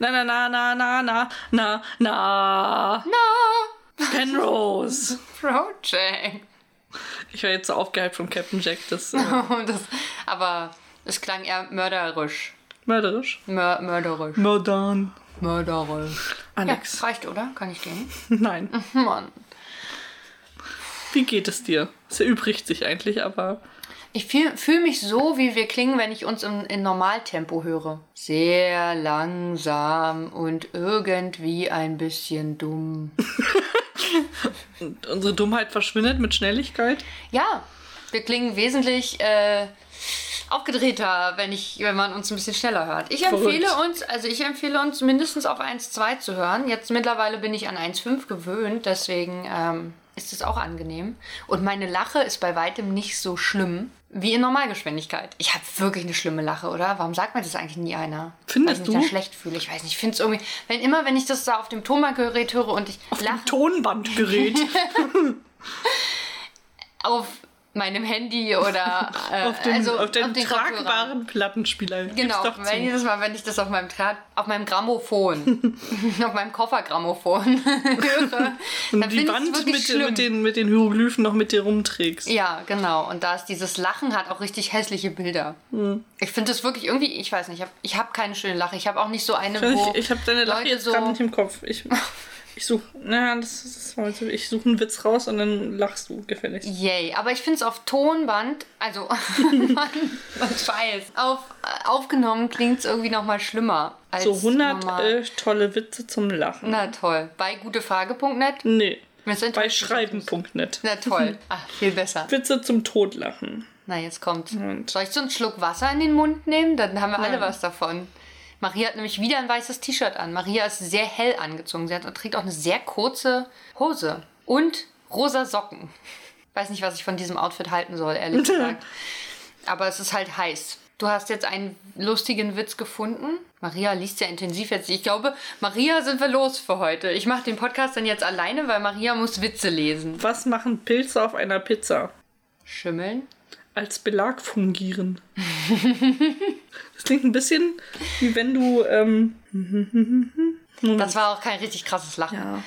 Na, na, na, na, na, na, na, na. Na, Penrose. Project. Ich war jetzt so aufgehypt von Captain Jack, das äh, das, aber es klang eher mörderisch. mörderisch. Mör, mörderisch. Mördern. Mörderisch. Ja, Alex. reicht, oder? Kann ich gehen? Nein. Mann. Wie geht es dir? Es erübrigt sich eigentlich, aber Ich fühle fühl mich so, wie wir klingen, wenn ich uns in, in Normaltempo höre. Sehr langsam und irgendwie ein bisschen dumm. unsere Dummheit verschwindet mit Schnelligkeit. Ja, wir klingen wesentlich äh, aufgedrehter, wenn, ich, wenn man uns ein bisschen schneller hört. Ich Verrückt. empfehle uns, also ich empfehle uns mindestens auf 1,2 zu hören. Jetzt mittlerweile bin ich an 1,5 gewöhnt, deswegen ähm, ist es auch angenehm. Und meine Lache ist bei weitem nicht so schlimm wie in Normalgeschwindigkeit. Ich habe wirklich eine schlimme Lache, oder? Warum sagt mir das eigentlich nie einer? Findest Weil ich mich du? schlecht fühle. Ich weiß nicht, ich finde es irgendwie, wenn immer, wenn ich das da auf dem Tonbandgerät höre und ich lache Tonbandgerät. auf meinem Handy oder äh, auf dem, also auf den Kopfhörern. tragbaren Plattenspieler. Genau, doch wenn jedes Mal, wenn ich das auf meinem, Tra auf meinem Grammophon, auf meinem Koffergrammophon höre, Und dann die Wand mit, schlimm. mit, den, mit den Hieroglyphen noch mit dir rumträgst. ja, genau. Und da ist dieses Lachen hat auch richtig hässliche Bilder. Hm. Ich finde das wirklich irgendwie, ich weiß nicht, ich habe ich hab keine schöne Lache. Ich habe auch nicht so eine, Ich, wo ich habe deine Lache Leute jetzt so- gerade nicht im Kopf. Ich, ich suche, naja, das ist heute. Ich suche einen Witz raus und dann lachst du gefälligst. Yay, aber ich finde es auf Tonband, also man weiß, auf, äh, aufgenommen klingt es irgendwie nochmal schlimmer. Als So 100 normal. äh, tolle Witze zum Lachen. Na toll. Bei gutefrage.net? Nee, bei schreiben.net. Na toll. Ach, viel besser. Witze zum Totlachen. Na, jetzt kommt. Und- Soll ich so einen Schluck Wasser in den Mund nehmen? Dann haben wir alle Nein. was davon. Maria hat nämlich wieder ein weißes T-Shirt an. Maria ist sehr hell angezogen. Sie hat, trägt auch eine sehr kurze Hose. Und rosa Socken. Weiß nicht, was ich von diesem Outfit halten soll, ehrlich gesagt. Aber es ist halt heiß. Du hast jetzt einen lustigen Witz gefunden. Maria liest ja intensiv jetzt. Ich glaube, Maria sind wir los für heute. Ich mache den Podcast dann jetzt alleine, weil Maria muss Witze lesen. Was machen Pilze auf einer Pizza? Schimmeln? Als Belag fungieren. das klingt ein bisschen wie wenn du. Ähm, Das war auch kein richtig krasses Lachen. ja.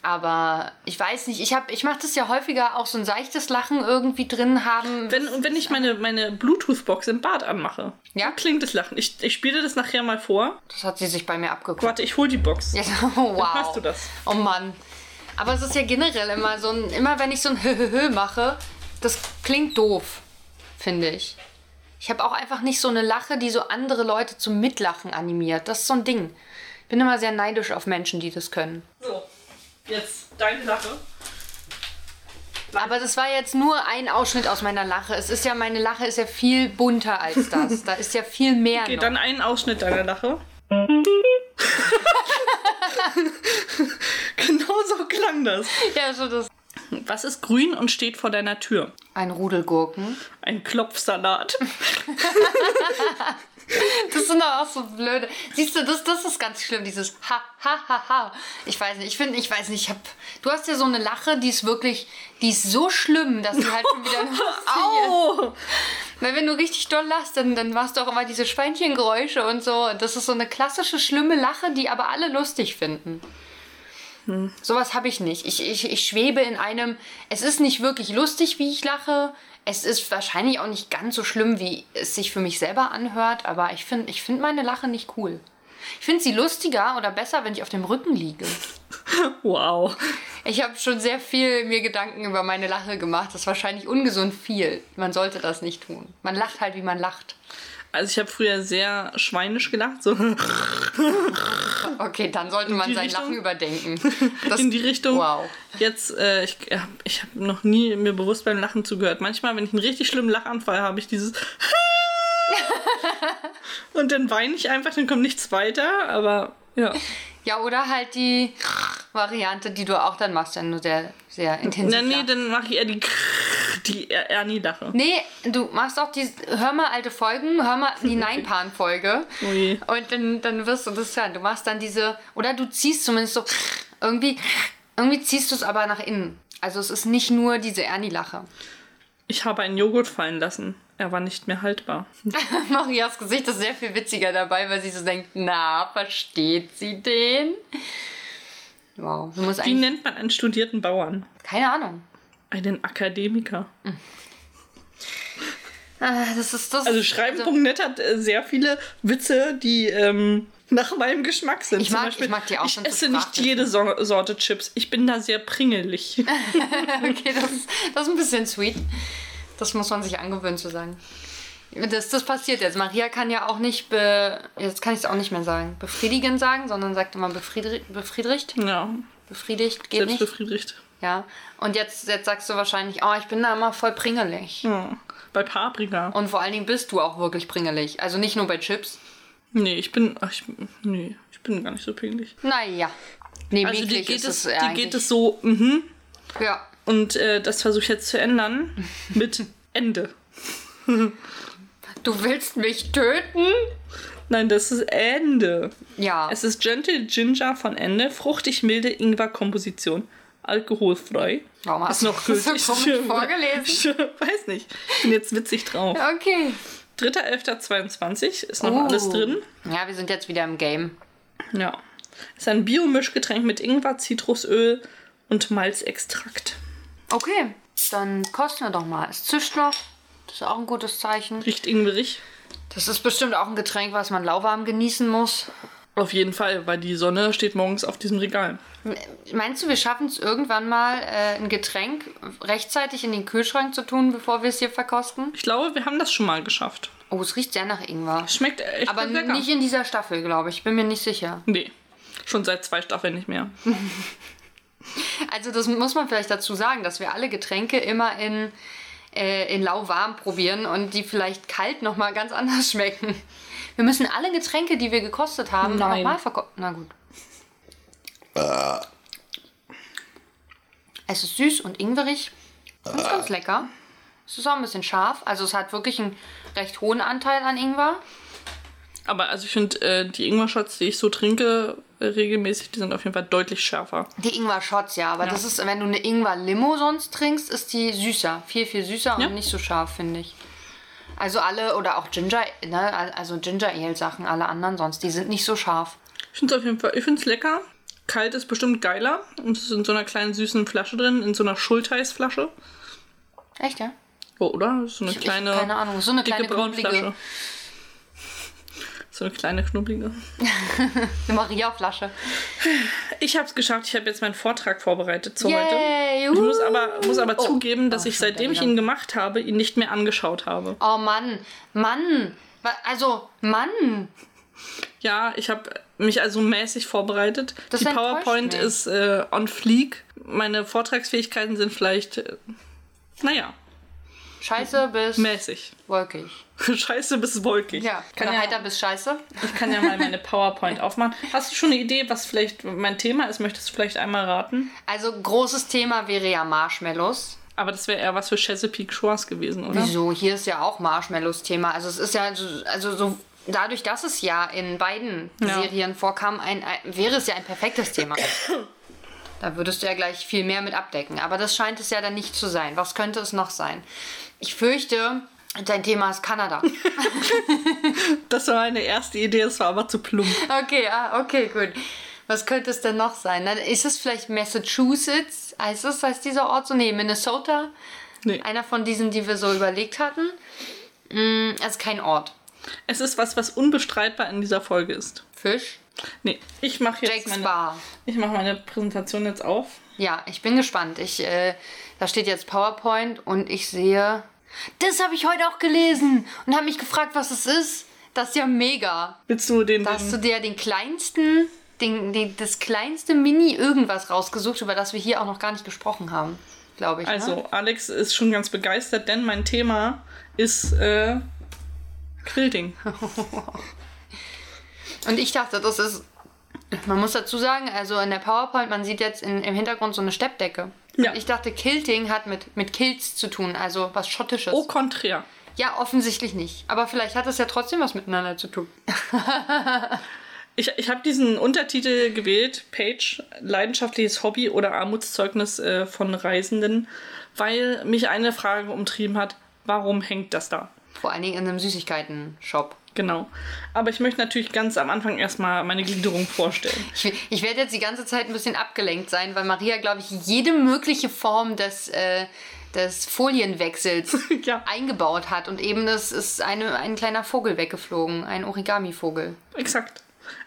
Aber ich weiß nicht, ich, hab- ich mache das ja häufiger auch so ein seichtes Lachen irgendwie drin haben. Wenn, wenn ich meine, meine Bluetooth-Box im Bad anmache, Ja. klingt das Lachen. Ich, ich spiele das nachher mal vor. Das hat sie sich bei mir abgeguckt. Warte, ich hol die Box. Ja, oh, wow. hast du das. Oh Mann. Aber es ist ja generell immer so ein, immer wenn ich so ein Hö mache, das klingt doof, finde ich. Ich habe auch einfach nicht so eine Lache, die so andere Leute zum Mitlachen animiert. Das ist so ein Ding. Ich bin immer sehr neidisch auf Menschen, die das können. So, jetzt deine Lache. Aber das war jetzt nur ein Ausschnitt aus meiner Lache. Es ist ja, meine Lache ist ja viel bunter als das. Da ist ja viel mehr Okay, noch. dann einen Ausschnitt deiner Lache. genau so klang das. Ja, so das. Was ist grün und steht vor deiner Tür? Ein Rudelgurken. Ein Klopfsalat. Das sind doch auch so blöde. Siehst du, das, das ist ganz schlimm, dieses Ha, ha, ha, ha. Ich weiß nicht, ich finde, ich weiß nicht, ich hab. Du hast ja so eine Lache, die ist wirklich, die ist so schlimm, dass die halt schon wieder. Au! Weil wenn du richtig doll lachst, dann, dann machst du auch immer diese Schweinchengeräusche und so. Das ist so eine klassische, schlimme Lache, die aber alle lustig finden. Sowas habe ich nicht. Ich, ich, ich schwebe in einem. Es ist nicht wirklich lustig, wie ich lache. Es ist wahrscheinlich auch nicht ganz so schlimm, wie es sich für mich selber anhört. Aber ich finde ich find meine Lache nicht cool. Ich finde sie lustiger oder besser, wenn ich auf dem Rücken liege. Wow. Ich habe schon sehr viel mir Gedanken über meine Lache gemacht. Das ist wahrscheinlich ungesund viel. Man sollte das nicht tun. Man lacht halt, wie man lacht. Also ich habe früher sehr schweinisch gelacht, so Okay, dann sollte man sein Richtung? Lachen überdenken. Das, in die Richtung. Wow. Jetzt, äh, ich, ich habe noch nie mir bewusst beim Lachen zugehört. Manchmal, wenn ich einen richtig schlimmen Lachanfall habe, ich dieses und dann weine ich einfach, dann kommt nichts weiter, aber ja. Ja, oder halt die Variante, die du auch dann machst, wenn du sehr, sehr intensiv nee, lachst. dann mache ich eher die die Er- Ernie-Lache. Nee, du machst auch die, hör mal alte Folgen, hör mal die Neinpan-Folge. Je. Und dann, dann wirst du das hören. Du machst dann diese, oder du ziehst zumindest so, irgendwie, irgendwie ziehst du es aber nach innen. Also es ist nicht nur diese Ernie-Lache. Ich habe einen Joghurt fallen lassen. Er war nicht mehr haltbar. Marias Gesicht ist sehr viel witziger dabei, weil sie so denkt, na, versteht sie den? Wow, du musst Wie nennt man einen studierten Bauern? Keine Ahnung. Einen Akademiker. Ah, Das ist das. Also Schreiben.net hat äh, sehr viele Witze, die ähm, nach meinem Geschmack sind. Ich mag- ich mag die auch Ich esse nicht jede so Sorte Chips. Ich bin da sehr pringelig. Okay, das das ist ein bisschen sweet. Das muss man sich angewöhnen zu sagen. Das, das passiert jetzt. Maria kann ja auch nicht, be, jetzt kann ich es auch nicht mehr sagen, befriedigend sagen, sondern sagt immer befriedri befriedigt. ja, Befriedigt geht selbst nicht. befriedigt. Ja. Und jetzt, jetzt sagst du wahrscheinlich, oh, ich bin da immer voll pringelig. Ja. Bei Paprika. Und vor allen Dingen bist du auch wirklich pringelig. Also nicht nur bei Chips. Nee, ich bin. Ach, ich, nee, ich bin gar nicht so pingelig. Naja. Nee, Also dir geht, es, dir geht es so, mhm. Ja. Und äh, das versuche ich jetzt zu ändern mit Ende. Du willst mich töten? Nein, das ist Ende. Ja. Es ist Gentle Ginger von Ende, fruchtig milde Ingwer-Komposition, alkoholfrei. Warum hast ist noch du das so komisch vorgelesen? Ich weiß nicht. Ich bin jetzt witzig drauf. Okay. 3.11.22 ist noch Uh. alles drin. Ja, wir sind jetzt wieder im Game. Ja. Ist ein Biomischgetränk mit Ingwer, Zitrusöl und Malzextrakt. Okay, dann kosten wir doch mal. Es zischt noch. Das ist auch ein gutes Zeichen. Riecht ingwerig. Das ist bestimmt auch ein Getränk, was man lauwarm genießen muss. Auf jeden Fall, weil die Sonne steht morgens auf diesem Regal. Meinst du, wir schaffen es irgendwann mal, äh, ein Getränk rechtzeitig in den Kühlschrank zu tun, bevor wir es hier verkosten? Ich glaube, wir haben das schon mal geschafft. Oh, es riecht sehr nach Ingwer. Schmeckt echt Aber lecker. nicht in dieser Staffel, glaube ich. Bin mir nicht sicher. Nee, schon seit zwei Staffeln nicht mehr. Also das muss man vielleicht dazu sagen, dass wir alle Getränke immer in, äh, in lauwarm probieren und die vielleicht kalt nochmal ganz anders schmecken. Wir müssen alle Getränke, die wir gekostet haben, nochmal verkosten. Na gut. Es ist süß und ingwerig. Ganz, ganz lecker. Es ist auch ein bisschen scharf. Also es hat wirklich einen recht hohen Anteil an Ingwer. Aber also ich finde, äh, die Ingwer-Shots, die ich so trinke, äh, regelmäßig, die sind auf jeden Fall deutlich schärfer. Die Ingwer-Shots, ja. Aber das ist, wenn du eine Ingwer-Limo sonst trinkst, ist die süßer. Viel, viel süßer Ja. und nicht so scharf, finde ich. Also alle, oder auch Ginger, ne, also Ginger Ale Sachen, alle anderen sonst, die sind nicht so scharf. Ich finde es auf jeden Fall, ich finde es lecker. Kalt ist bestimmt geiler. Und es ist in so einer kleinen süßen Flasche drin, in so einer Schultheiß-Flasche. Echt, ja? Oh, oder? So eine Ich- kleine, keine Ahnung, so eine dicke kleine Braunflasche. knubbelige- So eine kleine knubbelige. Eine Maria-Flasche. Ich habe es geschafft. Ich habe jetzt meinen Vortrag vorbereitet zu heute. Yay! Ich muss aber, muss aber Oh. zugeben, dass Oh, ich seitdem ich ihn gemacht habe, ihn nicht mehr angeschaut habe. Oh Mann, Mann. Also, Mann. Ja, ich habe mich also mäßig vorbereitet. Das Die PowerPoint ist äh, on fleek. Meine Vortragsfähigkeiten sind vielleicht, äh, naja, Scheiße bis mäßig. wolkig. Scheiße bis wolkig. Ja, kann oder ja, heiter bis scheiße. ich kann ja mal meine PowerPoint aufmachen. Hast du schon eine Idee, was vielleicht mein Thema ist? Möchtest du vielleicht einmal raten? Also, großes Thema wäre ja Marshmallows. Aber das wäre eher was für Chesapeake Shores gewesen, oder? Wieso? Hier ist ja auch Marshmallows Thema. Also es ist ja so, also so dadurch, dass es ja in beiden Ja. Serien vorkam, ein, ein, wäre es ja ein perfektes Thema. Da würdest du ja gleich viel mehr mit abdecken. Aber das scheint es ja dann nicht zu sein. Was könnte es noch sein? Ich fürchte, dein Thema ist Kanada. Das war meine erste Idee, das war aber zu plump. Okay, ah, okay, gut. Was könnte es denn noch sein? Ist es vielleicht Massachusetts? Heißt es, heißt dieser Ort so? Nee, Minnesota? Nee. Einer von diesen, die wir so überlegt hatten? Mm, also kein Ort. Es ist was, was unbestreitbar in dieser Folge ist. Fisch? Nee, ich mache jetzt Jake's meine, Bar. ich mache meine Präsentation jetzt auf. Ja, ich bin gespannt. Ich, äh, da steht jetzt PowerPoint und ich sehe. Das habe ich heute auch gelesen und habe mich gefragt, was es ist. Das ist ja mega. Willst du den, Da hast du dir den kleinsten, den, den, das kleinste Mini-Irgendwas rausgesucht, über das wir hier auch noch gar nicht gesprochen haben, glaube ich. Also, Ne? Alex ist schon ganz begeistert, denn mein Thema ist äh, Quilting. Und ich dachte, das ist. Man muss dazu sagen, also in der PowerPoint, man sieht jetzt in, im Hintergrund so eine Steppdecke. Ja. Ich dachte, Kilting hat mit, mit Kilts zu tun, also was Schottisches. Au contraire. Ja, offensichtlich nicht. Aber vielleicht hat es ja trotzdem was miteinander zu tun. Ich, ich habe diesen Untertitel gewählt, Page, leidenschaftliches Hobby oder Armutszeugnis äh, von Reisenden, weil mich eine Frage umtrieben hat, warum hängt das da? Vor allen Dingen in einem Süßigkeiten-Shop. Genau. Aber ich möchte natürlich ganz am Anfang erstmal meine Gliederung vorstellen. Ich, ich werde jetzt die ganze Zeit ein bisschen abgelenkt sein, weil Maria, glaube ich, jede mögliche Form des, äh, des Folienwechsels Ja. eingebaut hat. Und eben das ist eine, ein kleiner Vogel weggeflogen, ein Origami-Vogel. Exakt.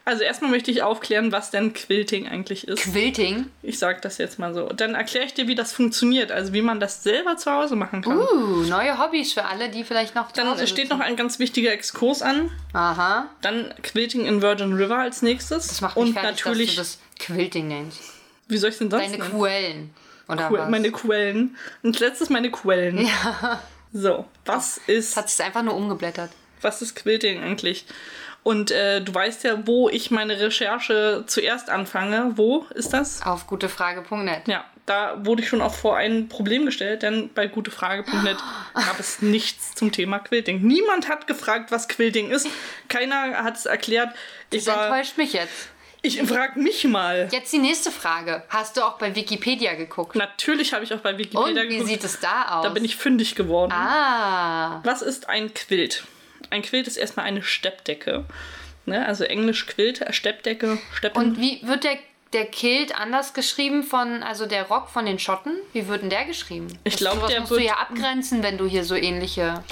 Also erstmal möchte ich aufklären, was denn Quilting eigentlich ist. Quilting. Ich sage das jetzt mal so. Dann erkläre ich dir, wie das funktioniert, also wie man das selber zu Hause machen kann. Uh, neue Hobbys für alle, die vielleicht noch zu Dann Hause steht sitzen. noch ein ganz wichtiger Exkurs an. Aha. Dann Quilting in Virgin River als nächstes. Das macht mich Und fertig, natürlich, dass du das Quilting nennst. wie soll ich denn das Deine nennen? Quellen. Oder Que- was? Meine Quellen. Und letztes meine Quellen. Ja. So, was ist, Hat sich einfach nur umgeblättert. was ist Quilting eigentlich? Und äh, du weißt ja, wo ich meine Recherche zuerst anfange. Wo ist das? Auf gutefrage.net. Ja, da wurde ich schon auch vor ein Problem gestellt, denn bei gutefrage.net gab es nichts zum Thema Quilting. Niemand hat gefragt, was Quilting ist. Keiner hat es erklärt. Ich, Das war, enttäuscht mich jetzt. ich frag mich mal. Jetzt die nächste Frage. Hast du auch bei Wikipedia geguckt? Natürlich habe ich auch bei Und Wikipedia wie geguckt. sieht es da aus? Da bin ich fündig geworden. Ah. Was ist ein Quilt? Ein Quilt ist erstmal eine Steppdecke. Ne? Also Englisch Quilt, Steppdecke, Steppen. Und wie wird der, der Kilt anders geschrieben von, also der Rock von den Schotten? Wie wird denn der geschrieben? Ich Das- glaub, sowas der musst du wird- ja abgrenzen, wenn du hier so ähnliche.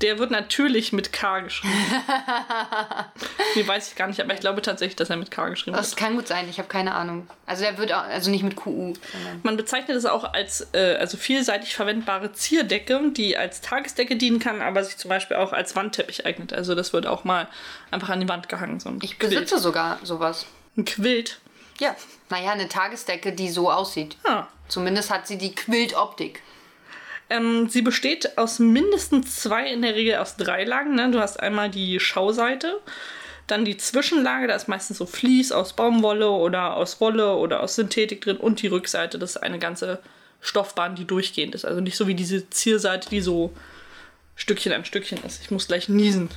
Der wird natürlich mit K geschrieben. nee, weiß ich gar nicht, aber ich glaube tatsächlich, dass er mit K geschrieben wird. Das kann gut sein, ich habe keine Ahnung. Also der wird auch, also nicht mit QU. Man bezeichnet es auch als äh, also vielseitig verwendbare Zierdecke, die als Tagesdecke dienen kann, aber sich zum Beispiel auch als Wandteppich eignet. Also das wird auch mal einfach an die Wand gehangen. So Ich Quilt. besitze sogar sowas. Ein Quilt. Ja. Naja, eine Tagesdecke, die so aussieht. Ah. Zumindest hat sie die Quiltoptik. Ähm, sie besteht aus mindestens zwei, in der Regel aus drei Lagen. Ne? Du hast einmal die Schauseite, dann die Zwischenlage, da ist meistens so Vlies aus Baumwolle oder aus Wolle oder aus Synthetik drin und die Rückseite, das ist eine ganze Stoffbahn, die durchgehend ist. Also nicht so wie diese Zierseite, die so Stückchen an Stückchen ist. Ich muss gleich niesen.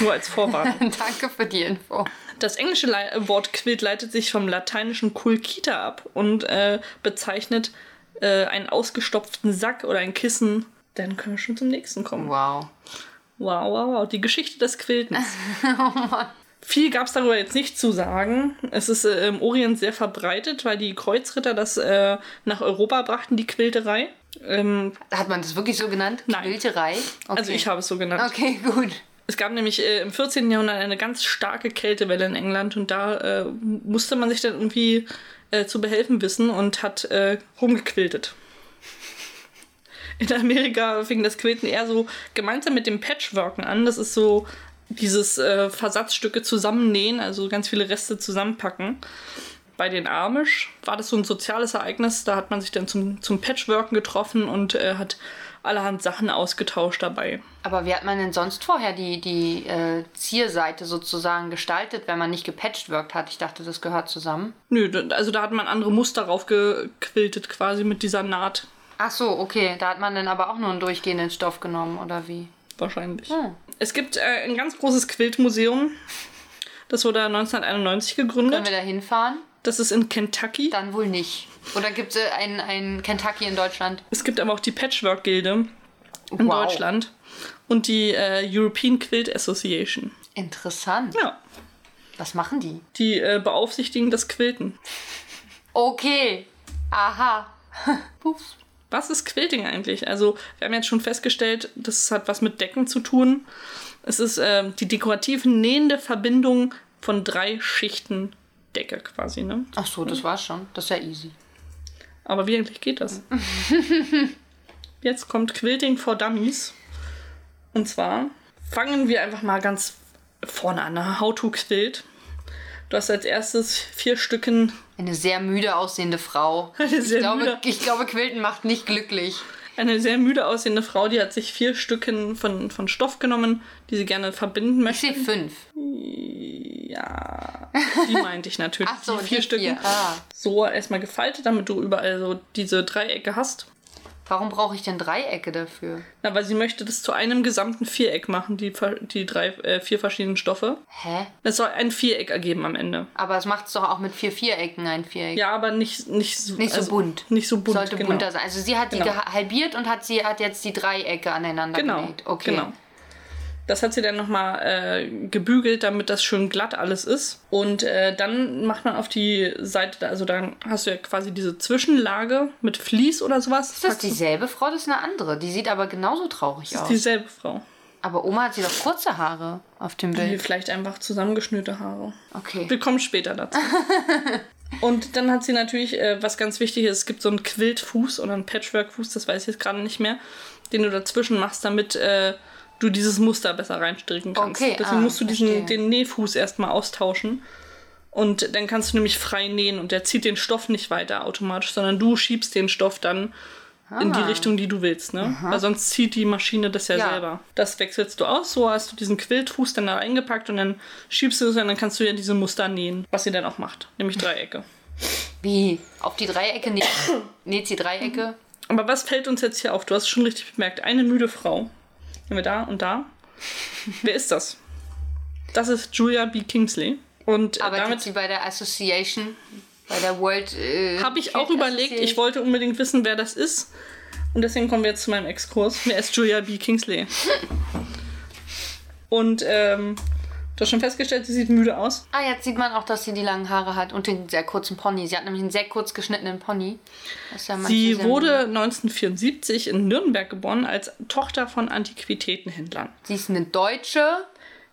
Nur als Vorwarnung. Danke für die Info. Das englische Lei- Wort Quilt leitet sich vom lateinischen Culcita ab und äh, bezeichnet äh, einen ausgestopften Sack oder ein Kissen. Dann können wir schon zum nächsten kommen. Wow. Wow, wow, wow. Die Geschichte des Quiltens. Viel gab es darüber jetzt nicht zu sagen. Es ist äh, im Orient sehr verbreitet, weil die Kreuzritter das äh, nach Europa brachten, die Quilterei. Ähm, Hat man das wirklich so genannt? Nein. Quilterei? Okay. Also ich habe es so genannt. Okay, gut. Es gab nämlich äh, im 14. Jahrhundert eine ganz starke Kältewelle in England und da äh, musste man sich dann irgendwie äh, zu behelfen wissen und hat äh, rumgequiltet. In Amerika fing das Quilten eher so gemeinsam mit dem Patchworken an. Das ist so dieses äh, Versatzstücke zusammennähen, also ganz viele Reste zusammenpacken. Bei den Amish war das so ein soziales Ereignis. Da hat man sich dann zum, zum Patchworken getroffen und äh, hat allerhand Sachen ausgetauscht dabei. Aber wie hat man denn sonst vorher die, die äh, Zierseite sozusagen gestaltet, wenn man nicht gepatchworkt hat? Ich dachte, das gehört zusammen. Nö, also da hat man andere Muster raufgequiltet quasi mit dieser Naht Ach so, okay. Da hat man dann aber auch nur einen durchgehenden Stoff genommen, oder wie? wahrscheinlich. Hm. Es gibt äh, ein ganz großes Quiltmuseum. Das wurde 1991 Können gegründet. wir da hinfahren? Das ist in Kentucky. Dann wohl nicht. Oder gibt es ein, ein Kentucky in Deutschland? Es gibt aber auch die Patchwork-Gilde in Wow. Deutschland und die äh, European Quilt Association. Interessant. Ja, Was machen die? die äh, beaufsichtigen das Quilten. Okay. Aha. Puff. Was ist Quilting eigentlich? Also, wir haben jetzt schon festgestellt, das hat was mit Decken zu tun. Es ist äh, die dekorativ nähende Verbindung von drei Schichten Decke quasi, ne? Ach so, das war's schon. Das ist ja easy. Aber wie eigentlich geht das? Jetzt kommt Quilting for Dummies. Und zwar fangen wir einfach mal ganz vorne an. ne? How to Quilt. Du hast als erstes vier Stücken Eine sehr müde aussehende Frau. Eine sehr ich, glaube, müde- ich glaube, Quilten macht nicht glücklich. Eine sehr müde aussehende Frau, die hat sich vier Stücken von, von Stoff genommen, die sie gerne verbinden Ich möchte. sehe fünf. Ja, die meinte ich natürlich. Ach so, die vier Stücken. vier. Ah. So erstmal gefaltet, damit du überall so diese Dreiecke hast. Warum brauche ich denn Dreiecke dafür? Na, weil sie möchte das zu einem gesamten Viereck machen, die, die drei, äh, vier verschiedenen Stoffe. Hä? Es soll ein Viereck ergeben am Ende. Aber es macht es doch auch mit vier Vierecken ein Viereck. Ja, aber nicht, nicht, so, Nicht so also bunt. Nicht so bunt, Sollte genau. bunter sein. Also sie hat die Genau. geha- halbiert und hat sie hat jetzt die Dreiecke aneinander Genau, genäht. Okay. genau. Das hat sie dann nochmal äh, gebügelt, damit das schön glatt alles ist. Und äh, dann macht man auf die Seite, also dann hast du ja quasi diese Zwischenlage mit Vlies oder sowas. Ist das dieselbe Frau? Das ist eine andere. Die sieht aber genauso traurig Das aus. ist dieselbe Frau. Aber Oma hat sie doch kurze Haare auf dem Bild. Vielleicht einfach zusammengeschnürte Haare. Okay. Wir kommen später dazu. Und dann hat sie natürlich, äh, was ganz wichtig ist, es gibt so einen Quiltfuß oder einen Patchwork-Fuß, das weiß ich jetzt gerade nicht mehr, den du dazwischen machst, damit äh, du dieses Muster besser reinstricken kannst. Okay, Deswegen ah, musst du diesen, verstehe. den Nähfuß erstmal austauschen. Und dann kannst du nämlich frei nähen und der zieht den Stoff nicht weiter automatisch, sondern du schiebst den Stoff dann in die Ah. Richtung, die du willst, ne? Weil sonst zieht die Maschine das ja, Ja. selber. Das wechselst du aus, so hast du diesen Quiltfuß dann da eingepackt und dann schiebst du es und dann kannst du ja diese Muster nähen, was sie dann auch macht, nämlich Dreiecke. Wie? Auf die Dreiecke näht, näht sie Dreiecke? Aber was fällt uns jetzt hier auf? Du hast es schon richtig bemerkt, eine müde Frau. Haben wir da und da. Wer ist das? Das ist Julia B. Kingsley. Und Arbeitet damit sie bei der Association, bei der World. Äh, habe ich auch überlegt, ich wollte unbedingt wissen, wer das ist. Und deswegen kommen wir jetzt zu meinem Exkurs. Wer ist Julia B. Kingsley? Und ähm, du hast schon festgestellt, sie sieht müde aus. Ah, jetzt sieht man auch, dass sie die langen Haare hat und den sehr kurzen Pony. Sie hat nämlich einen sehr kurz geschnittenen Pony. Ja Sie wurde müde. 1974 in Nürnberg geboren als Tochter von Antiquitätenhändlern. Sie ist eine Deutsche,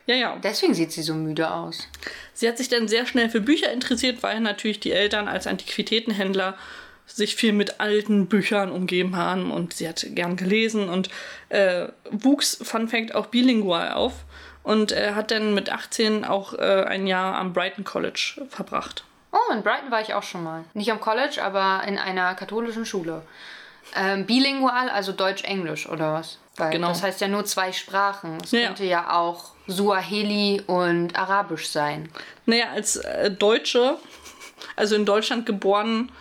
Ja, ja. deswegen sieht sie so müde aus. Sie hat sich dann sehr schnell für Bücher interessiert, weil natürlich die Eltern als Antiquitätenhändler sich viel mit alten Büchern umgeben haben und sie hat gern gelesen und äh, wuchs, Fun Fact, auch bilingual auf und äh, hat dann mit 18 auch äh, ein Jahr am Brighton College verbracht. Oh, in Brighton war ich auch schon mal. Nicht am College, aber in einer katholischen Schule. Ähm, bilingual, also Deutsch-Englisch oder was? Weil Genau. Das heißt ja nur zwei Sprachen. Es Ja, ja. könnte ja auch Suaheli und Arabisch sein. Naja, als äh, Deutsche, also in Deutschland geboren,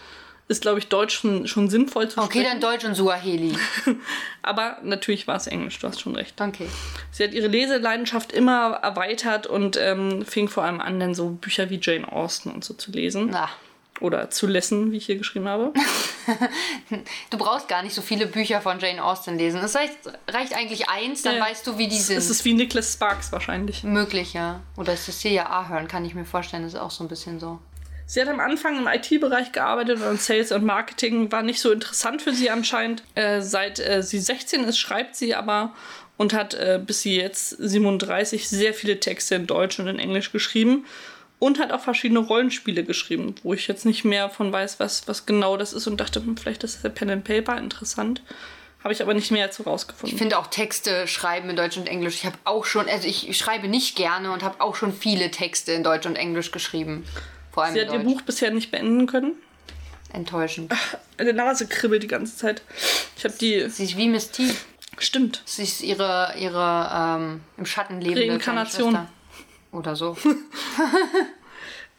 ist, glaube ich, Deutsch schon, schon sinnvoll zu Okay, sprechen. dann Deutsch und Suaheli. Aber natürlich war es Englisch, du hast schon recht. Okay. Sie hat ihre Leseleidenschaft immer erweitert und ähm, fing vor allem an, dann so Bücher wie Jane Austen und so zu lesen. Na, Oder zu lesen, wie ich hier geschrieben habe. du brauchst gar nicht so viele Bücher von Jane Austen lesen. Es reicht, reicht eigentlich eins, dann Ja. weißt du, wie die sind. Es ist wie Nicholas Sparks wahrscheinlich. Möglich, ja. Oder Cecilia Ahern, kann ich mir vorstellen, das ist auch so ein bisschen so. Sie hat am Anfang im IT-Bereich gearbeitet und Sales und Marketing war nicht so interessant für sie anscheinend. Äh, seit äh, sie 16 ist, schreibt sie aber und hat äh, bis sie jetzt 37 sehr viele Texte in Deutsch und in Englisch geschrieben und hat auch verschiedene Rollenspiele geschrieben, wo ich jetzt nicht mehr von weiß, was, was genau das ist und dachte, hm, vielleicht ist der Pen and Paper interessant. Habe ich aber nicht mehr dazu rausgefunden. Ich finde auch Texte schreiben in Deutsch und Englisch. Ich habe auch schon, also ich schreibe nicht gerne und habe auch schon viele Texte in Deutsch und Englisch geschrieben. Vor allem Sie in hat ihr. Buch bisher nicht beenden können. Enttäuschend. Meine Nase kribbelt die ganze Zeit. Ich habe die. Sie ist wie Miss T. Stimmt. Sie ist ihre, ihre ähm, im Schatten lebende Reinkarnation. Oder so.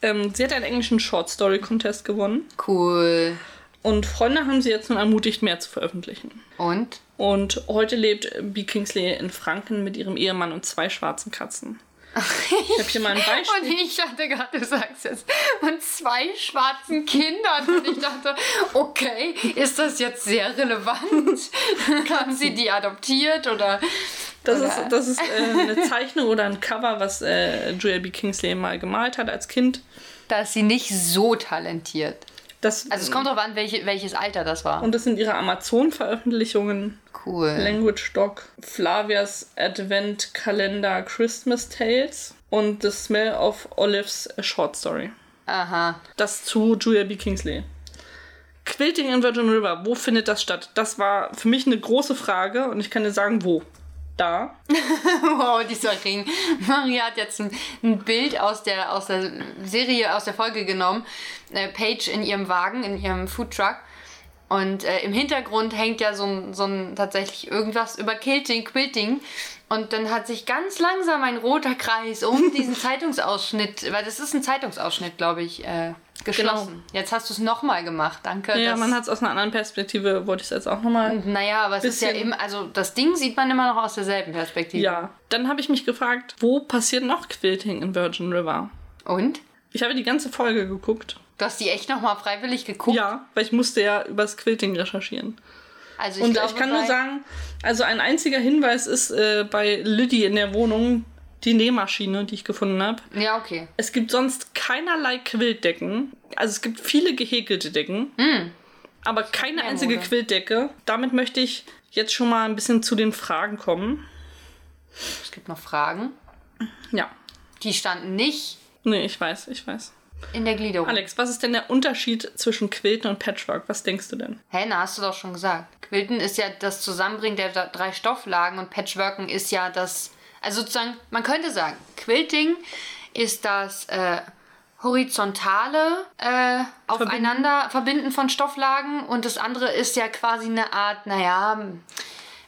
Ähm, sie hat einen englischen Short Story Contest gewonnen. Cool. Und Freunde haben sie jetzt nun ermutigt, mehr zu veröffentlichen. Und? Und heute lebt B. Kingsley in Franken mit ihrem Ehemann und zwei schwarzen Katzen. Ich habe hier mal ein Und Beispiel. ich dachte gerade, du sagst jetzt, und zwei schwarzen Kindern. Und ich dachte, okay, ist das jetzt sehr relevant? Haben sie die adoptiert oder? Das oder- ist, das ist äh, eine Zeichnung oder ein Cover, was äh, Julia B. Kingsley mal gemalt hat als Kind. Da ist sie nicht so talentiert. Das, Also es kommt darauf an, welche, welches Alter das war. und das sind ihre Amazon-Veröffentlichungen. Cool. Language Doc, Flavias Advent Kalender Christmas Tales und The Smell of Olives a Short Story. Aha. Das zu Julia B. Kingsley. Quilting in Virgin River, wo findet das statt? Das war für mich eine große Frage und ich kann dir sagen, wo. Da. Wow, dieser Ring. Maria hat jetzt ein, ein Bild aus der, aus der Serie, aus der Folge genommen. Äh, Paige in ihrem Wagen, in ihrem Foodtruck. Und äh, im Hintergrund hängt ja so ein, so ein tatsächlich irgendwas über Quilting, Quilting. Und dann hat sich ganz langsam ein roter Kreis um diesen Zeitungsausschnitt, weil das ist ein Zeitungsausschnitt, glaube ich, äh, geschlossen. Jetzt hast du es nochmal gemacht, danke. Ja, man hat es aus einer anderen Perspektive, wollte ich es jetzt auch nochmal. naja, aber es ist ja immer, also das Ding sieht man immer noch aus derselben Perspektive. Ja. Dann habe ich mich gefragt, wo passiert noch Quilting in Virgin River? Und? Ich habe die ganze Folge geguckt. Du hast die echt nochmal freiwillig geguckt? Ja, weil ich musste ja übers Quilting recherchieren. Also ich Und glaube, ich kann nur sagen, also ein einziger Hinweis ist äh, bei Liddy in der Wohnung die Nähmaschine, die ich gefunden habe. Ja, okay. Es gibt sonst keinerlei Quiltdecken. Also es gibt viele gehäkelte Decken, mm. aber keine einzige Mode. Quiltdecke. Damit möchte ich jetzt schon mal ein bisschen zu den Fragen kommen. Es gibt noch Fragen. Ja. Die standen nicht. Nee, ich weiß, ich weiß. In der Gliederung. Alex, was ist denn der Unterschied zwischen Quilten und Patchwork? Was denkst du denn? Hä, na, hast du doch schon gesagt. Quilten ist ja das Zusammenbringen der drei Stofflagen und Patchworken ist ja das. Also sozusagen, man könnte sagen, Quilting ist das äh, horizontale äh, aufeinander verbinden von Stofflagen und das andere ist ja quasi eine Art, naja,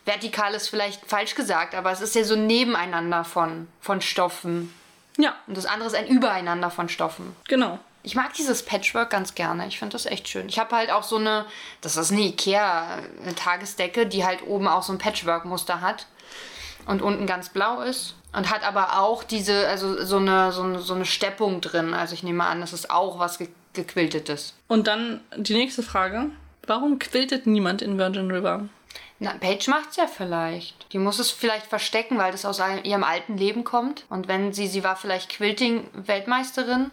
vertikal ist vielleicht falsch gesagt, aber es ist ja so ein Nebeneinander von, von Stoffen. Ja. Und das andere ist ein Übereinander von Stoffen. Genau. Ich mag dieses Patchwork ganz gerne. Ich finde das echt schön. Ich habe halt auch so eine, das ist eine Ikea eine Tagesdecke, die halt oben auch so ein Patchwork-Muster hat und unten ganz blau ist. Und hat aber auch diese, also so eine, so eine, so eine Steppung drin. Also ich nehme an, das ist auch was ge gequiltetes. Und dann die nächste Frage. Warum quiltet niemand in Virgin River? Na, Paige macht's ja vielleicht. Die muss es vielleicht verstecken, weil das aus ihrem alten Leben kommt. Und wenn sie, sie war vielleicht Quilting-Weltmeisterin.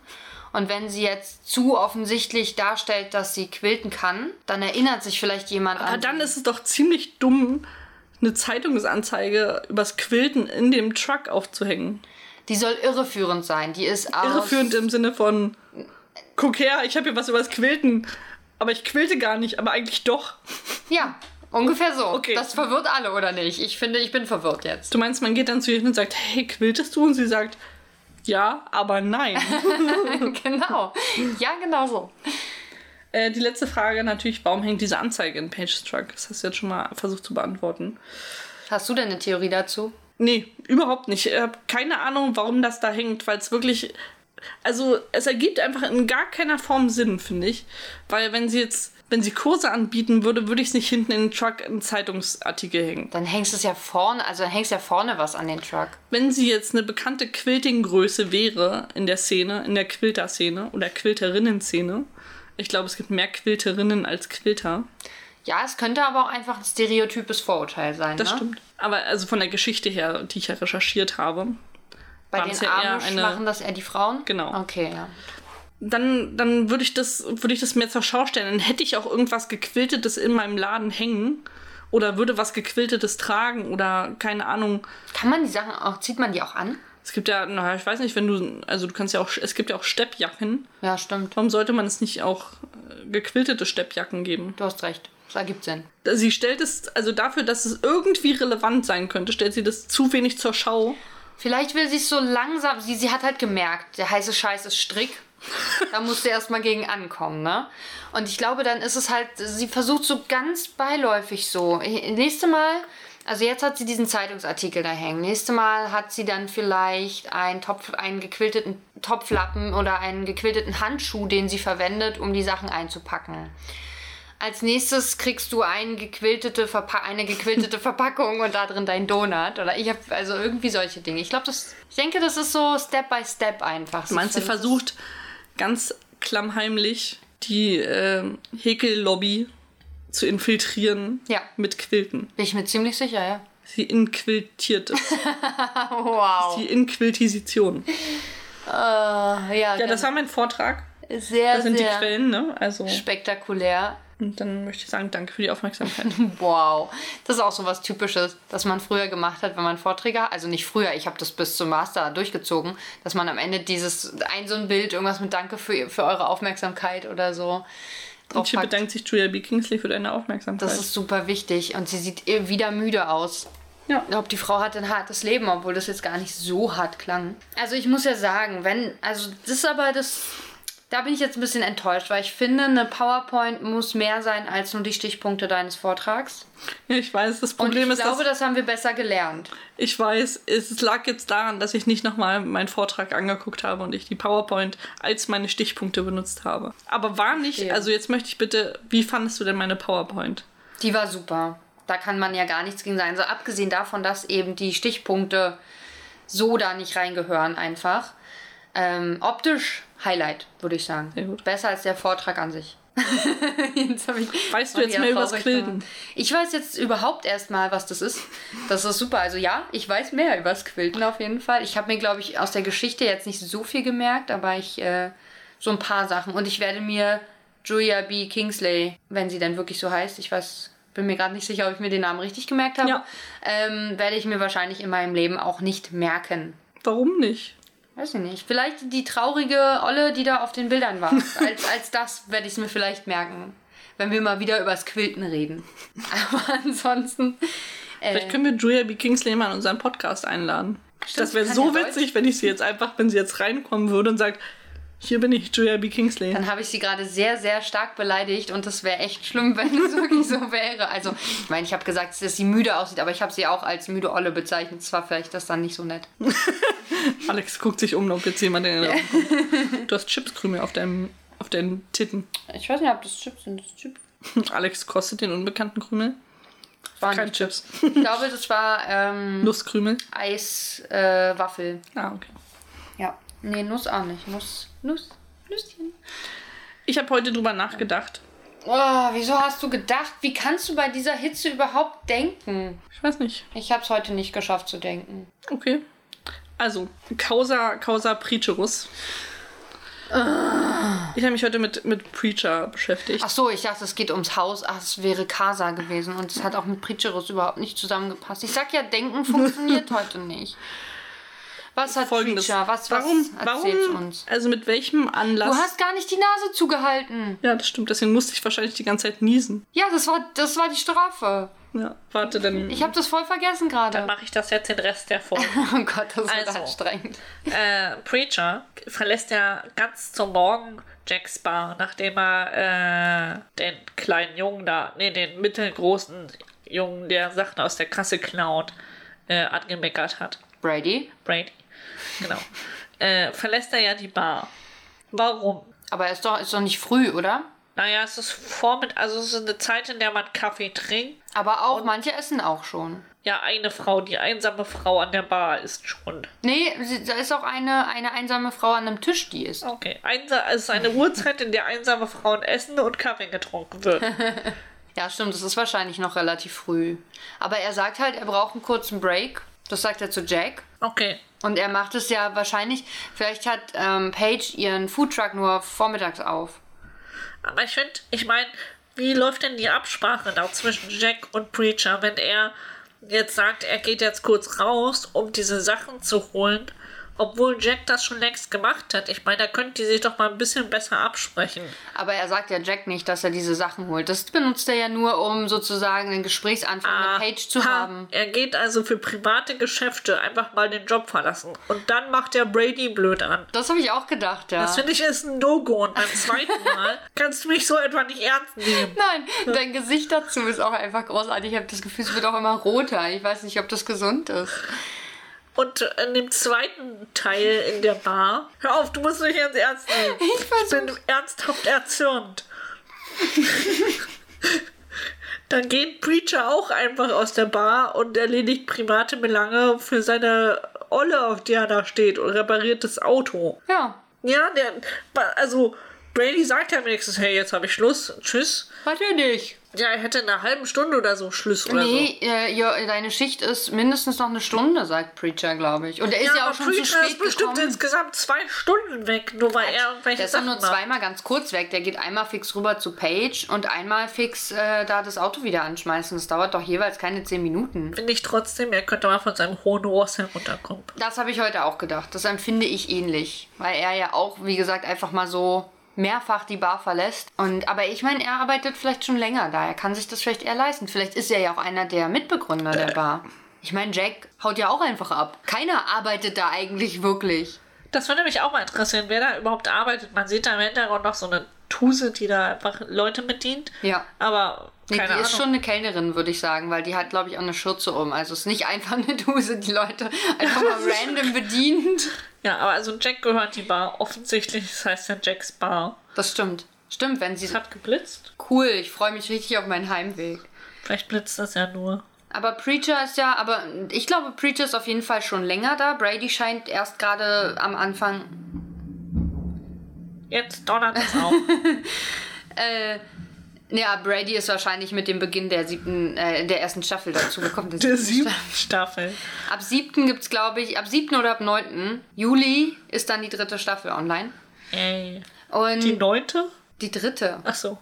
Und wenn sie jetzt zu offensichtlich darstellt, dass sie quilten kann, dann erinnert sich vielleicht jemand Aber an. Aber dann ist es doch ziemlich dumm, eine Zeitungsanzeige übers Quilten in dem Truck aufzuhängen. Die soll irreführend sein. Die ist aus Irreführend im Sinne von, guck her, ich habe hier was übers Quilten. Aber ich quilte gar nicht, aber eigentlich doch. Ja, Ungefähr so. Okay. Das verwirrt alle, oder nicht? Ich finde, ich bin verwirrt jetzt. Du meinst, man geht dann zu ihr und sagt, hey, quiltest du? Und sie sagt, ja, aber nein. genau. Ja, genau so. Äh, die letzte Frage natürlich, warum hängt diese Anzeige in Page's Truck? Das hast du jetzt schon mal versucht zu beantworten. Hast du denn eine Theorie dazu? Nee, überhaupt nicht. Ich habe keine Ahnung, warum das da hängt, weil es wirklich. Also, es ergibt einfach in gar keiner Form Sinn, finde ich. Weil, wenn sie jetzt wenn sie Kurse anbieten würde, würde ich es nicht hinten in den Truck in Zeitungsartikel hängen. Dann hängst du es ja vorne, also dann hängst ja vorne was an den Truck. Wenn sie jetzt eine bekannte Quilting-Größe wäre in der Szene, in der Quilter-Szene oder Quilterinnen-Szene, ich glaube, es gibt mehr Quilterinnen als Quilter. Ja, es könnte aber auch einfach ein stereotypes Vorurteil sein. Das ne? stimmt. Aber also von der Geschichte her, die ich ja recherchiert habe. Bei den ja Amish eine... machen das eher die Frauen? Genau. Okay, ja dann, dann würde ich, das, würd ich das mehr zur Schau stellen. Dann hätte ich auch irgendwas Gequiltetes in meinem Laden hängen. Oder würde was Gequiltetes tragen oder keine Ahnung. Kann man die Sachen auch, zieht man die auch an? Es gibt ja, naja, ich weiß nicht, wenn du, also du kannst ja auch, es gibt ja auch Steppjacken. Ja, stimmt. Warum sollte man es nicht auch äh, gequiltete Steppjacken geben? Du hast recht. Das ergibt Sinn. Sie stellt es, also dafür, dass es irgendwie relevant sein könnte, stellt sie das zu wenig zur Schau. Vielleicht will sie es so langsam, sie, sie hat halt gemerkt, der heiße Scheiß ist Strick da musst du erstmal gegen ankommen, ne? Und ich glaube, dann ist es halt, sie versucht so ganz beiläufig so. Nächste Mal, also jetzt hat sie diesen Zeitungsartikel da hängen. Nächste Mal hat sie dann vielleicht einen, Topf, einen gequilteten Topflappen oder einen gequilteten Handschuh, den sie verwendet, um die Sachen einzupacken. Als nächstes kriegst du eine gequiltete, Verpa eine gequiltete Verpackung und da drin dein Donut. Oder ich habe also irgendwie solche Dinge. Ich glaube, das. Ich denke, das ist so Step by Step einfach. Du meinst, sie versucht ganz klammheimlich die äh, Häkellobby zu infiltrieren ja. mit Quilten. Bin ich mir ziemlich sicher, ja. Sie inquiltiert es. wow. Die Inquiltition. Uh, ja, ja, das war mein Vortrag. Sehr, das sind sehr die Quellen, ne? Also spektakulär. Und dann möchte ich sagen, danke für die Aufmerksamkeit. wow. Das ist auch so was Typisches, das man früher gemacht hat, wenn man Vorträge, also nicht früher, ich habe das bis zum Master durchgezogen, dass man am Ende dieses, ein so ein Bild, irgendwas mit Danke für, für eure Aufmerksamkeit oder so. Und hier bedankt sich Julia B. Kingsley für deine Aufmerksamkeit. Das ist super wichtig und sie sieht wieder müde aus. Ja. Ich glaube, die Frau hat ein hartes Leben, obwohl das jetzt gar nicht so hart klang. Also ich muss ja sagen, wenn, also das ist aber das da bin ich jetzt ein bisschen enttäuscht, weil ich finde, eine PowerPoint muss mehr sein als nur die Stichpunkte deines Vortrags. Ich weiß, das Problem Und ist. Ich glaube, das haben wir besser gelernt. Ich weiß, es lag jetzt daran, dass ich nicht nochmal meinen Vortrag angeguckt habe und ich die PowerPoint als meine Stichpunkte benutzt habe. Aber war nicht, okay. also jetzt möchte ich bitte, wie fandest du denn meine PowerPoint? Die war super. Da kann man ja gar nichts gegen sagen. Also abgesehen davon, dass eben die Stichpunkte so da nicht reingehören einfach. Ähm, optisch Highlight, würde ich sagen. Sehr gut. Besser als der Vortrag an sich. jetzt hab ich Weißt du jetzt mehr übers traurig Quilten? gemacht. Ich weiß jetzt überhaupt erstmal, was das ist. Das ist super. Also ja, ich weiß mehr übers Quilten auf jeden Fall. Ich habe mir, glaube ich, aus der Geschichte jetzt nicht so viel gemerkt, aber ich äh, so ein paar Sachen. Und ich werde mir Julia B. Kingsley, wenn sie denn wirklich so heißt, ich weiß, bin mir gerade nicht sicher, ob ich mir den Namen richtig gemerkt habe, Ja. ähm, werde ich mir wahrscheinlich in meinem Leben auch nicht merken. Warum nicht? Weiß ich nicht. Vielleicht die traurige Olle, die da auf den Bildern war. Als, als das werde ich es mir vielleicht merken. Wenn wir mal wieder übers Quilten reden. Aber ansonsten. Äh, Vielleicht können wir Julia B. Kingsley mal in unseren Podcast einladen. das wäre so witzig, wenn ich sie jetzt einfach, wenn sie jetzt reinkommen würde und sagt, hier bin ich, Julia B. Kingsley. dann habe ich sie gerade sehr, sehr stark beleidigt und das wäre echt schlimm, wenn es wirklich so wäre. Also, ich meine, ich habe gesagt, dass sie müde aussieht, aber ich habe sie auch als müde Olle bezeichnet. Das war vielleicht das dann nicht so nett. Alex guckt sich um, ob jetzt jemand in den Raum kommt. Du hast Chipskrümel auf deinem, auf deinen Titten. Ich weiß nicht, ob das Chips sind. Das Chips. Alex kostet den unbekannten Krümel. War Kein nicht Chips. Ich glaube, das war ähm, Nusskrümel. Eiswaffel. Äh. Ah, okay. ja. Nee, Nuss auch nicht. Nuss. Nuss. Nüsschen. Ich habe heute drüber nachgedacht. Oh, wieso hast du gedacht, wie kannst du bei dieser Hitze überhaupt denken? Ich weiß nicht. Ich habe es heute nicht geschafft zu denken. Okay. Also, Causa, Causa Preacherus. Ich habe mich heute mit, mit Preacher beschäftigt. Ach so, ich dachte, es geht ums Haus. Ach, es wäre Casa gewesen und es hat auch mit Preacherus überhaupt nicht zusammengepasst. Ich sag ja, denken funktioniert heute nicht. Was hat Folgendes. Preacher? Was, was warum, erzählt's warum, uns? also mit welchem Anlass? Du hast gar nicht die Nase zugehalten. ja, das stimmt. Deswegen musste ich wahrscheinlich die ganze Zeit niesen. Ja, das war, das war die Strafe. Ja, warte, dann. Ich habe das voll vergessen gerade. mache ich das jetzt den Rest der Folge. Oh Gott, das wird Also. anstrengend. äh, Preacher verlässt ja ganz zum Morgen Jacks Bar, nachdem er äh, den kleinen Jungen da, nee, den mittelgroßen Jungen, der Sachen aus der Kasse klaut, äh, angemeckert hat. Brady. Brady. Genau. äh, verlässt er ja die Bar. Warum? Aber er ist doch, ist doch nicht früh, oder? Naja, es ist vormit, also es ist eine Zeit, in der man Kaffee trinkt. Aber auch, manche essen auch schon. Ja, eine Frau, die einsame Frau an der Bar ist schon. Nee, da ist auch eine, eine einsame Frau an einem Tisch, die ist. Okay, Einsa es ist eine Uhrzeit, in der einsame Frauen essen und Kaffee getrunken wird. Ja, stimmt, das ist wahrscheinlich noch relativ früh. Aber er sagt halt, er braucht einen kurzen Break. Das sagt er zu Jack. Okay. Und er macht es ja wahrscheinlich, vielleicht hat ähm, Paige ihren Foodtruck nur vormittags auf. Aber ich finde, ich meine, wie läuft denn die Absprache da zwischen Jack und Preacher, wenn er jetzt sagt, er geht jetzt kurz raus, um diese Sachen zu holen, obwohl Jack das schon längst gemacht hat? Ich meine, da könnten die sich doch mal ein bisschen besser absprechen. Aber er sagt ja Jack nicht, dass er diese Sachen holt. Das benutzt er ja nur, um sozusagen einen Gesprächsanfang mit Paige zu Aha, haben. Er geht also für private Geschäfte einfach mal den Job verlassen. Und dann macht er Brady blöd an. Das habe ich auch gedacht, ja. Das finde ich ist ein No-Go. Und beim zweiten Mal kannst du mich so etwa nicht ernst nehmen. Nein, dein Gesicht dazu ist auch einfach großartig. Ich habe das Gefühl, es wird auch immer roter. Ich weiß nicht, ob das gesund ist. Und in dem zweiten Teil in der Bar, hör auf, du musst mich jetzt ernst nehmen. Ich Ich bin ernsthaft erzürnt. Dann geht Preacher auch einfach aus der Bar und erledigt private Belange für seine Olle, auf der er da steht und repariert das Auto. Ja, Ja, der, also Brady sagt ja wenigstens, hey, jetzt habe ich Schluss, tschüss. hat er nicht. Ja, er hätte in einer halben Stunde oder so Schluss oder Nee, äh, ja, deine Schicht ist mindestens noch eine Stunde, sagt Preacher, glaube ich. Und er so. ist ja, aber auch schon zu Preacher spät ist bestimmt gekommen. insgesamt zwei Stunden weg, nur weil er irgendwelche Der ist Sachen nur macht. zweimal ganz kurz weg. Der geht einmal fix rüber zu Paige und einmal fix äh, da das Auto wieder anschmeißen. Das dauert doch jeweils keine zehn Minuten. Finde ich trotzdem, er könnte mal von seinem hohen Ross herunterkommen. Das habe ich heute auch gedacht. Das empfinde ich ähnlich. Weil er ja auch, wie gesagt, einfach mal so mehrfach die Bar verlässt. Und, aber ich meine, er arbeitet vielleicht schon länger da. Er kann sich das vielleicht eher leisten. Vielleicht ist er ja auch einer der Mitbegründer der Bar. Ich meine, Jack haut ja auch einfach ab. Keiner arbeitet da eigentlich wirklich. Das würde mich auch mal interessieren, wer da überhaupt arbeitet. Man sieht da im Hintergrund noch so eine Tuse, die da einfach Leute bedient. Ja. Aber Nee, keine die Ahnung. ist schon eine Kellnerin, würde ich sagen, weil die hat, glaube ich, auch eine Schürze um. Also es ist nicht einfach eine Dose, die Leute einfach mal random bedient. Ja, aber also Jack gehört die Bar offensichtlich. Das heißt ja Jacks Bar. Das stimmt. Stimmt, wenn sie... Es hat geblitzt. Cool, ich freue mich richtig auf meinen Heimweg. Vielleicht blitzt das ja nur. Aber Preacher ist ja, aber ich glaube, Preacher ist auf jeden Fall schon länger da. Brady scheint erst gerade am Anfang. Jetzt donnert es auch. Äh, ja, Brady ist wahrscheinlich mit dem Beginn der siebten, äh, der ersten Staffel dazu gekommen. Der siebten Staffel. Ab siebten gibt's, glaube ich, ab siebten oder ab neunten Juli ist dann die dritte Staffel online. Ey. Und Die neunte? die dritte. Ach so.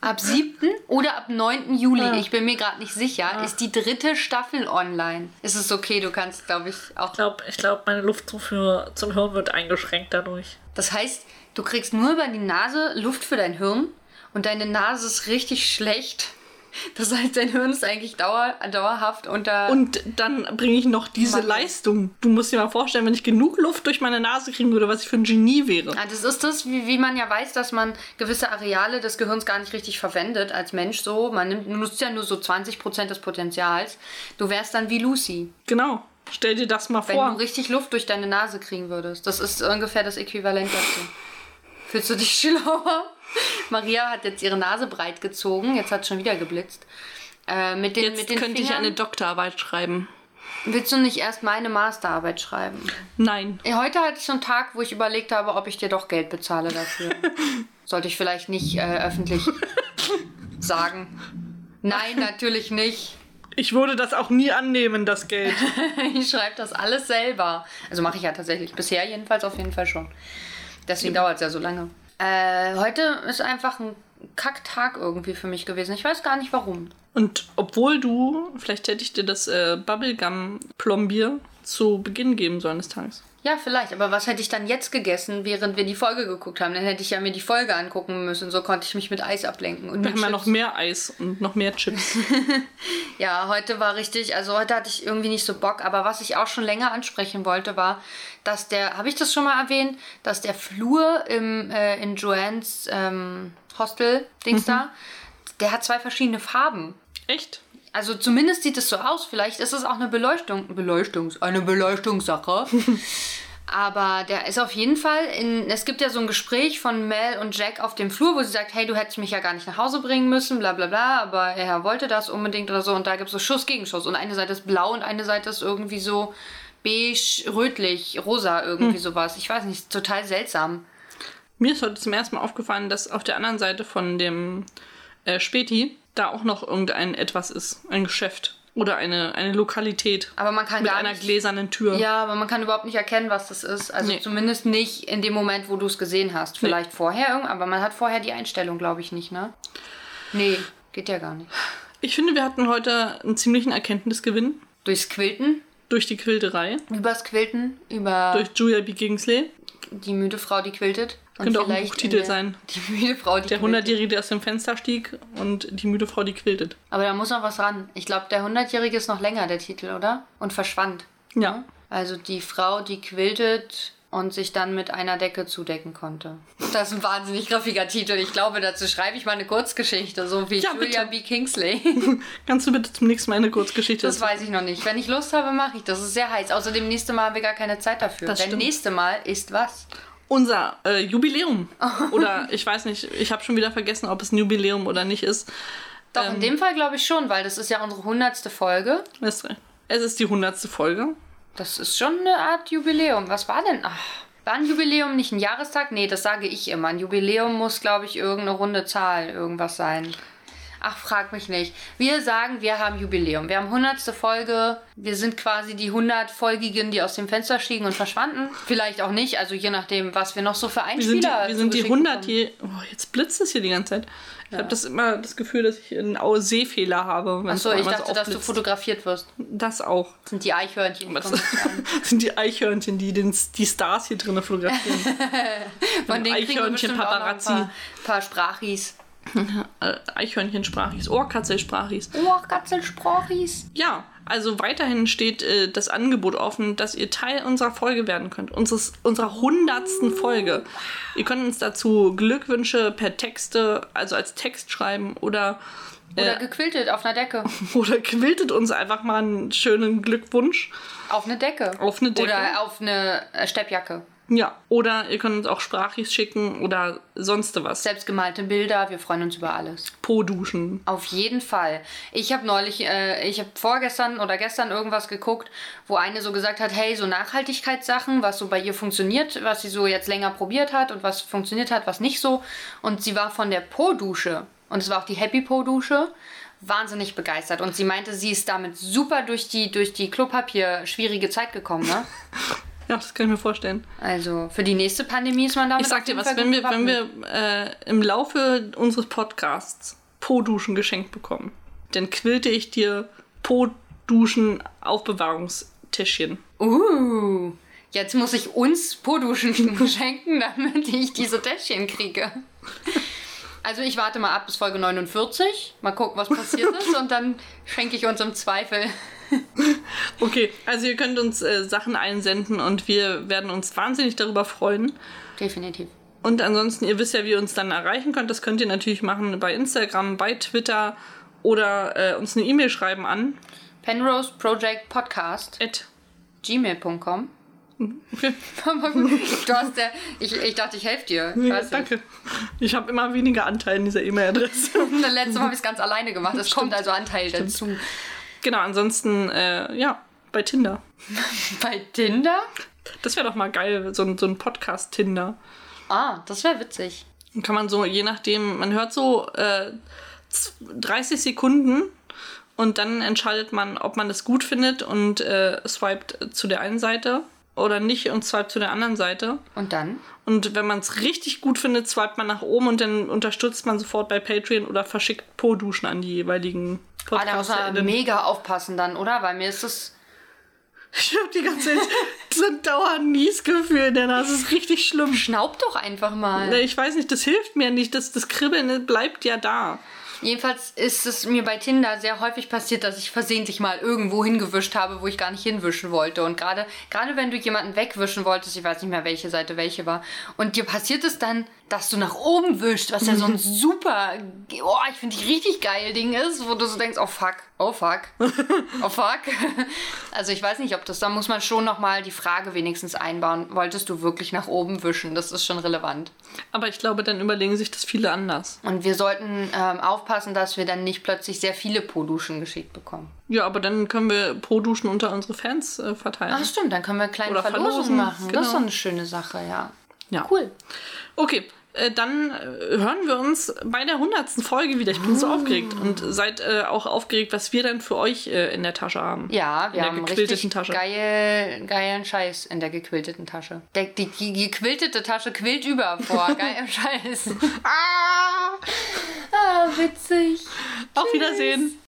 Ab 7. oder ab 9. Juli, Ah. ich bin mir gerade nicht sicher, ist die dritte Staffel online. Ist es okay, du kannst, glaube ich, auch. Ich glaube, ich glaub, meine Luftzufuhr zum Hirn wird eingeschränkt dadurch. Das heißt, du kriegst nur über die Nase Luft für dein Hirn und deine Nase ist richtig schlecht. Das heißt, dein Hirn ist eigentlich dauer, dauerhaft unter. Und dann bringe ich noch diese Mann. Leistung. Du musst dir mal vorstellen, wenn ich genug Luft durch meine Nase kriegen würde, was ich für ein Genie wäre. Ah, das ist das, wie, wie man ja weiß, dass man gewisse Areale des Gehirns gar nicht richtig verwendet als Mensch so. Man nimmt, nutzt ja nur so 20% des Potenzials. Du wärst dann wie Lucy. Genau. Stell dir das mal Wenn vor. du richtig Luft durch deine Nase kriegen würdest. Das ist ungefähr das Äquivalent dazu. Fühlst du dich schlauer? Maria hat jetzt ihre Nase breit gezogen. Jetzt hat schon wieder geblitzt. Äh, mit den, Jetzt mit den könnte ich Fingern. eine Doktorarbeit schreiben. Willst du nicht erst meine Masterarbeit schreiben? Nein. Ja, Heute hatte ich so einen Tag, wo ich überlegt habe, ob ich dir doch Geld bezahle dafür. Sollte ich vielleicht nicht äh, öffentlich sagen. Nein, natürlich nicht. Ich würde das auch nie annehmen, das Geld. Ich schreibe das alles selber. Also mache ich ja tatsächlich. Bisher jedenfalls auf jeden Fall schon. Deswegen dauert es ja so lange. Äh, heute ist einfach ein Kacktag irgendwie für mich gewesen. Ich weiß gar nicht warum. Und obwohl du, vielleicht hätte ich dir das äh, Bubblegum-Plombier zu Beginn geben sollen des Tages. Ja, vielleicht. Aber was hätte ich dann jetzt gegessen, während wir die Folge geguckt haben? Dann hätte ich ja mir die Folge angucken müssen. So konnte ich mich mit Eis ablenken. Und Wir mit haben Chips. noch mehr Eis und noch mehr Chips. Ja, heute war richtig, also heute hatte ich irgendwie nicht so Bock, aber was ich auch schon länger ansprechen wollte, war, dass der, habe ich das schon mal erwähnt, dass der Flur im, äh, in Joannes ähm, Hostel-Dings da, der hat zwei verschiedene Farben. Echt? Also zumindest sieht es so aus. Vielleicht ist es auch eine Beleuchtung, Beleuchtungs, eine Beleuchtungssache. Aber der ist auf jeden Fall in. Es gibt ja so ein Gespräch von Mel und Jack auf dem Flur, wo sie sagt, hey, du hättest mich ja gar nicht nach Hause bringen müssen, bla bla bla, aber er wollte das unbedingt oder so. Und da gibt es so Schuss gegen Schuss. Und eine Seite ist blau und eine Seite ist irgendwie so beige, rötlich, rosa, irgendwie sowas. Ich weiß nicht, total seltsam. Mir ist heute zum ersten Mal aufgefallen, dass auf der anderen Seite von dem äh, Späti da auch noch irgendein etwas ist. Ein Geschäft. Oder eine, eine Lokalität. Aber man kann mit gar einer nicht. gläsernen Tür. Ja, aber man kann überhaupt nicht erkennen, was das ist. Also Nee. zumindest nicht in dem Moment, wo du es gesehen hast. Vielleicht vorher, irgend- aber man hat vorher die Einstellung, glaube ich, nicht, ne? Nee, geht ja gar nicht. Ich finde, wir hatten heute einen ziemlichen Erkenntnisgewinn Durchs Quilten, durch die Quilterei. übers Quilten, über Durch Julia B. Kingsley. die müde Frau, die quiltet. Und Könnte auch ein Buchtitel sein. Die müde Frau, die Der. Hundertjährige, der aus dem Fenster stieg und die müde Frau, die quiltet. Aber da muss noch was ran. Ich glaube, der Hundertjährige ist noch länger, der Titel, oder? Und verschwand. Ja. Also die Frau, die quiltet und sich dann mit einer Decke zudecken konnte. Das ist ein wahnsinnig graffiger Titel. Ich glaube, dazu schreibe ich mal eine Kurzgeschichte, so wie Ja, Julia bitte. B. Kingsley. Kannst du bitte zum nächsten Mal eine Kurzgeschichte Das weiß ich noch nicht. Wenn ich Lust habe, mache ich. Das ist sehr heiß. Außerdem nächste Mal haben wir gar keine Zeit dafür. Das Denn stimmt. nächste Mal ist was? Unser äh, Jubiläum. Oder ich weiß nicht, ich habe schon wieder vergessen, ob es ein Jubiläum oder nicht ist. Doch, Ähm. in dem Fall glaube ich schon, weil das ist ja unsere hundertste Folge. Es es ist die hundertste Folge. Das ist schon eine Art Jubiläum. Was war denn? Ach, war ein Jubiläum nicht ein Jahrestag? Nee, das sage ich immer. Ein Jubiläum muss, glaube ich, irgendeine runde Zahl irgendwas sein. Ach, frag mich nicht. Wir sagen, wir haben Jubiläum. Wir haben hundertste Folge. Wir sind quasi die 100-Folgigen, die aus dem Fenster stiegen und verschwanden. Vielleicht auch nicht, also je nachdem, was wir noch so für Wir sind die, Einspieler wir sind die zugeschickt 100 bekommen. je. Oh, jetzt blitzt es hier die ganze Zeit. Ich habe das immer das Gefühl, dass ich einen Sehfehler habe. Achso, ich dachte, dass du fotografiert wirst. Das auch. Das sind die Eichhörnchen. Die Das sind die Eichhörnchen, die den, die Stars hier drinnen fotografieren. Von denen kriegen wir bestimmt auch noch ein paar, paar Sprachis. Äh, Eichhörnchen-Sprachis, Ohrkatzel-Sprachis. Oh, Katzelsprachis. Ja, also weiterhin steht äh, das Angebot offen, dass ihr Teil unserer Folge werden könnt. Unseres, unserer hundertsten Folge. Ihr könnt uns dazu Glückwünsche per Texte, also als Text schreiben oder, Oder äh, gequiltet auf einer Decke. oder quiltet uns einfach mal einen schönen Glückwunsch. Auf eine Decke. Auf eine Decke. Oder auf eine Steppjacke. Ja, oder ihr könnt uns auch Sprachis schicken oder sonst was. Selbstgemalte Bilder, wir freuen uns über alles. Po-Duschen. Auf jeden Fall. Ich habe neulich, äh, ich habe vorgestern oder gestern irgendwas geguckt, wo eine so gesagt hat, hey, so Nachhaltigkeitssachen, was so bei ihr funktioniert, was sie so jetzt länger probiert hat und was funktioniert hat, was nicht so. Und sie war von der Po-Dusche, und es war auch die Happy Po-Dusche, wahnsinnig begeistert. Und sie meinte, sie ist damit super durch die, durch die Klopapier schwierige Zeit gekommen, ne? Ja, das kann ich mir vorstellen. Also für die nächste Pandemie ist man damit Ich sag dir was, wenn wir, wenn wir äh, im Laufe unseres Podcasts Po-Duschen geschenkt bekommen, dann quilte ich dir Po-Duschen Aufbewahrungstäschchen. Uh, jetzt muss ich uns Po-Duschen schenken, damit ich diese Täschchen kriege. Also ich warte mal ab bis Folge 49, mal gucken, was passiert ist und dann schenke ich uns im Zweifel. Okay, also ihr könnt uns äh, Sachen einsenden und wir werden uns wahnsinnig darüber freuen. Definitiv. Und ansonsten, ihr wisst ja, wie ihr uns dann erreichen könnt. Das könnt ihr natürlich machen bei Instagram, bei Twitter oder äh, uns eine E-Mail schreiben an. Penrose Project Podcast At, gmail.com. du hast ja, ich, ich dachte, ich helfe dir. Ich nicht. Danke. Ich habe immer weniger Anteil in dieser E-Mail-Adresse. Das letzte Mal habe ich es ganz alleine gemacht. Es kommt also Anteil dazu. genau, ansonsten, äh, ja, bei Tinder. Bei Tinder? Das wäre doch mal geil, so ein, so ein Podcast-Tinder. Ah, das wäre witzig. Dann kann man so, je nachdem, man hört so äh, z- 30 Sekunden und dann entscheidet man, ob man das gut findet und äh, swiped zu der einen Seite oder nicht und swiped zu der anderen Seite. Und dann? Und wenn man es richtig gut findet, swiped man nach oben und dann unterstützt man sofort bei Patreon oder verschickt Po-Duschen an die jeweiligen Ah, da muss man mega aufpassen dann, oder? Weil mir ist es. Ich hab die ganze Zeit so ein dauernd Niesgefühl in der Nase. Das ist richtig schlimm. Schnaub doch einfach mal. Ich weiß nicht, das hilft mir nicht. Das, das Kribbeln bleibt ja da. Jedenfalls ist es mir bei Tinder sehr häufig passiert, dass ich versehentlich mal irgendwo hingewischt habe, wo ich gar nicht hinwischen wollte. Und gerade gerade wenn du jemanden wegwischen wolltest, ich weiß nicht mehr, welche Seite welche war, und dir passiert es dann, dass du nach oben wischst, was ja so ein super, oh, ich finde ich richtig geil Ding ist, wo du so denkst, oh fuck, oh fuck, oh fuck. Also ich weiß nicht, ob das, da muss man schon nochmal die Frage wenigstens einbauen, wolltest du wirklich nach oben wischen? Das ist schon relevant. Aber ich glaube, dann überlegen sich das viele anders. Und wir sollten ähm, aufpassen, dass wir dann nicht plötzlich sehr viele Po-Duschen geschickt bekommen. Ja, aber dann können wir Pro-Duschen unter unsere Fans äh, verteilen. Ach stimmt, dann können wir kleine Oder Verlosungen machen. Das ist so genau. eine schöne Sache, ja. Ja. Cool. Okay, äh, dann äh, hören wir uns bei der hundertsten Folge wieder. Ich bin so aufgeregt und seid äh, auch aufgeregt, was wir dann für euch äh, in der Tasche haben. Ja, in wir der haben gequilteten richtig Tasche. Geil, geilen Scheiß in der gequilteten Tasche. Der, die, die gequiltete Tasche quillt über vor geilem Scheiß. Ah! ah, witzig. Auf Wiedersehen.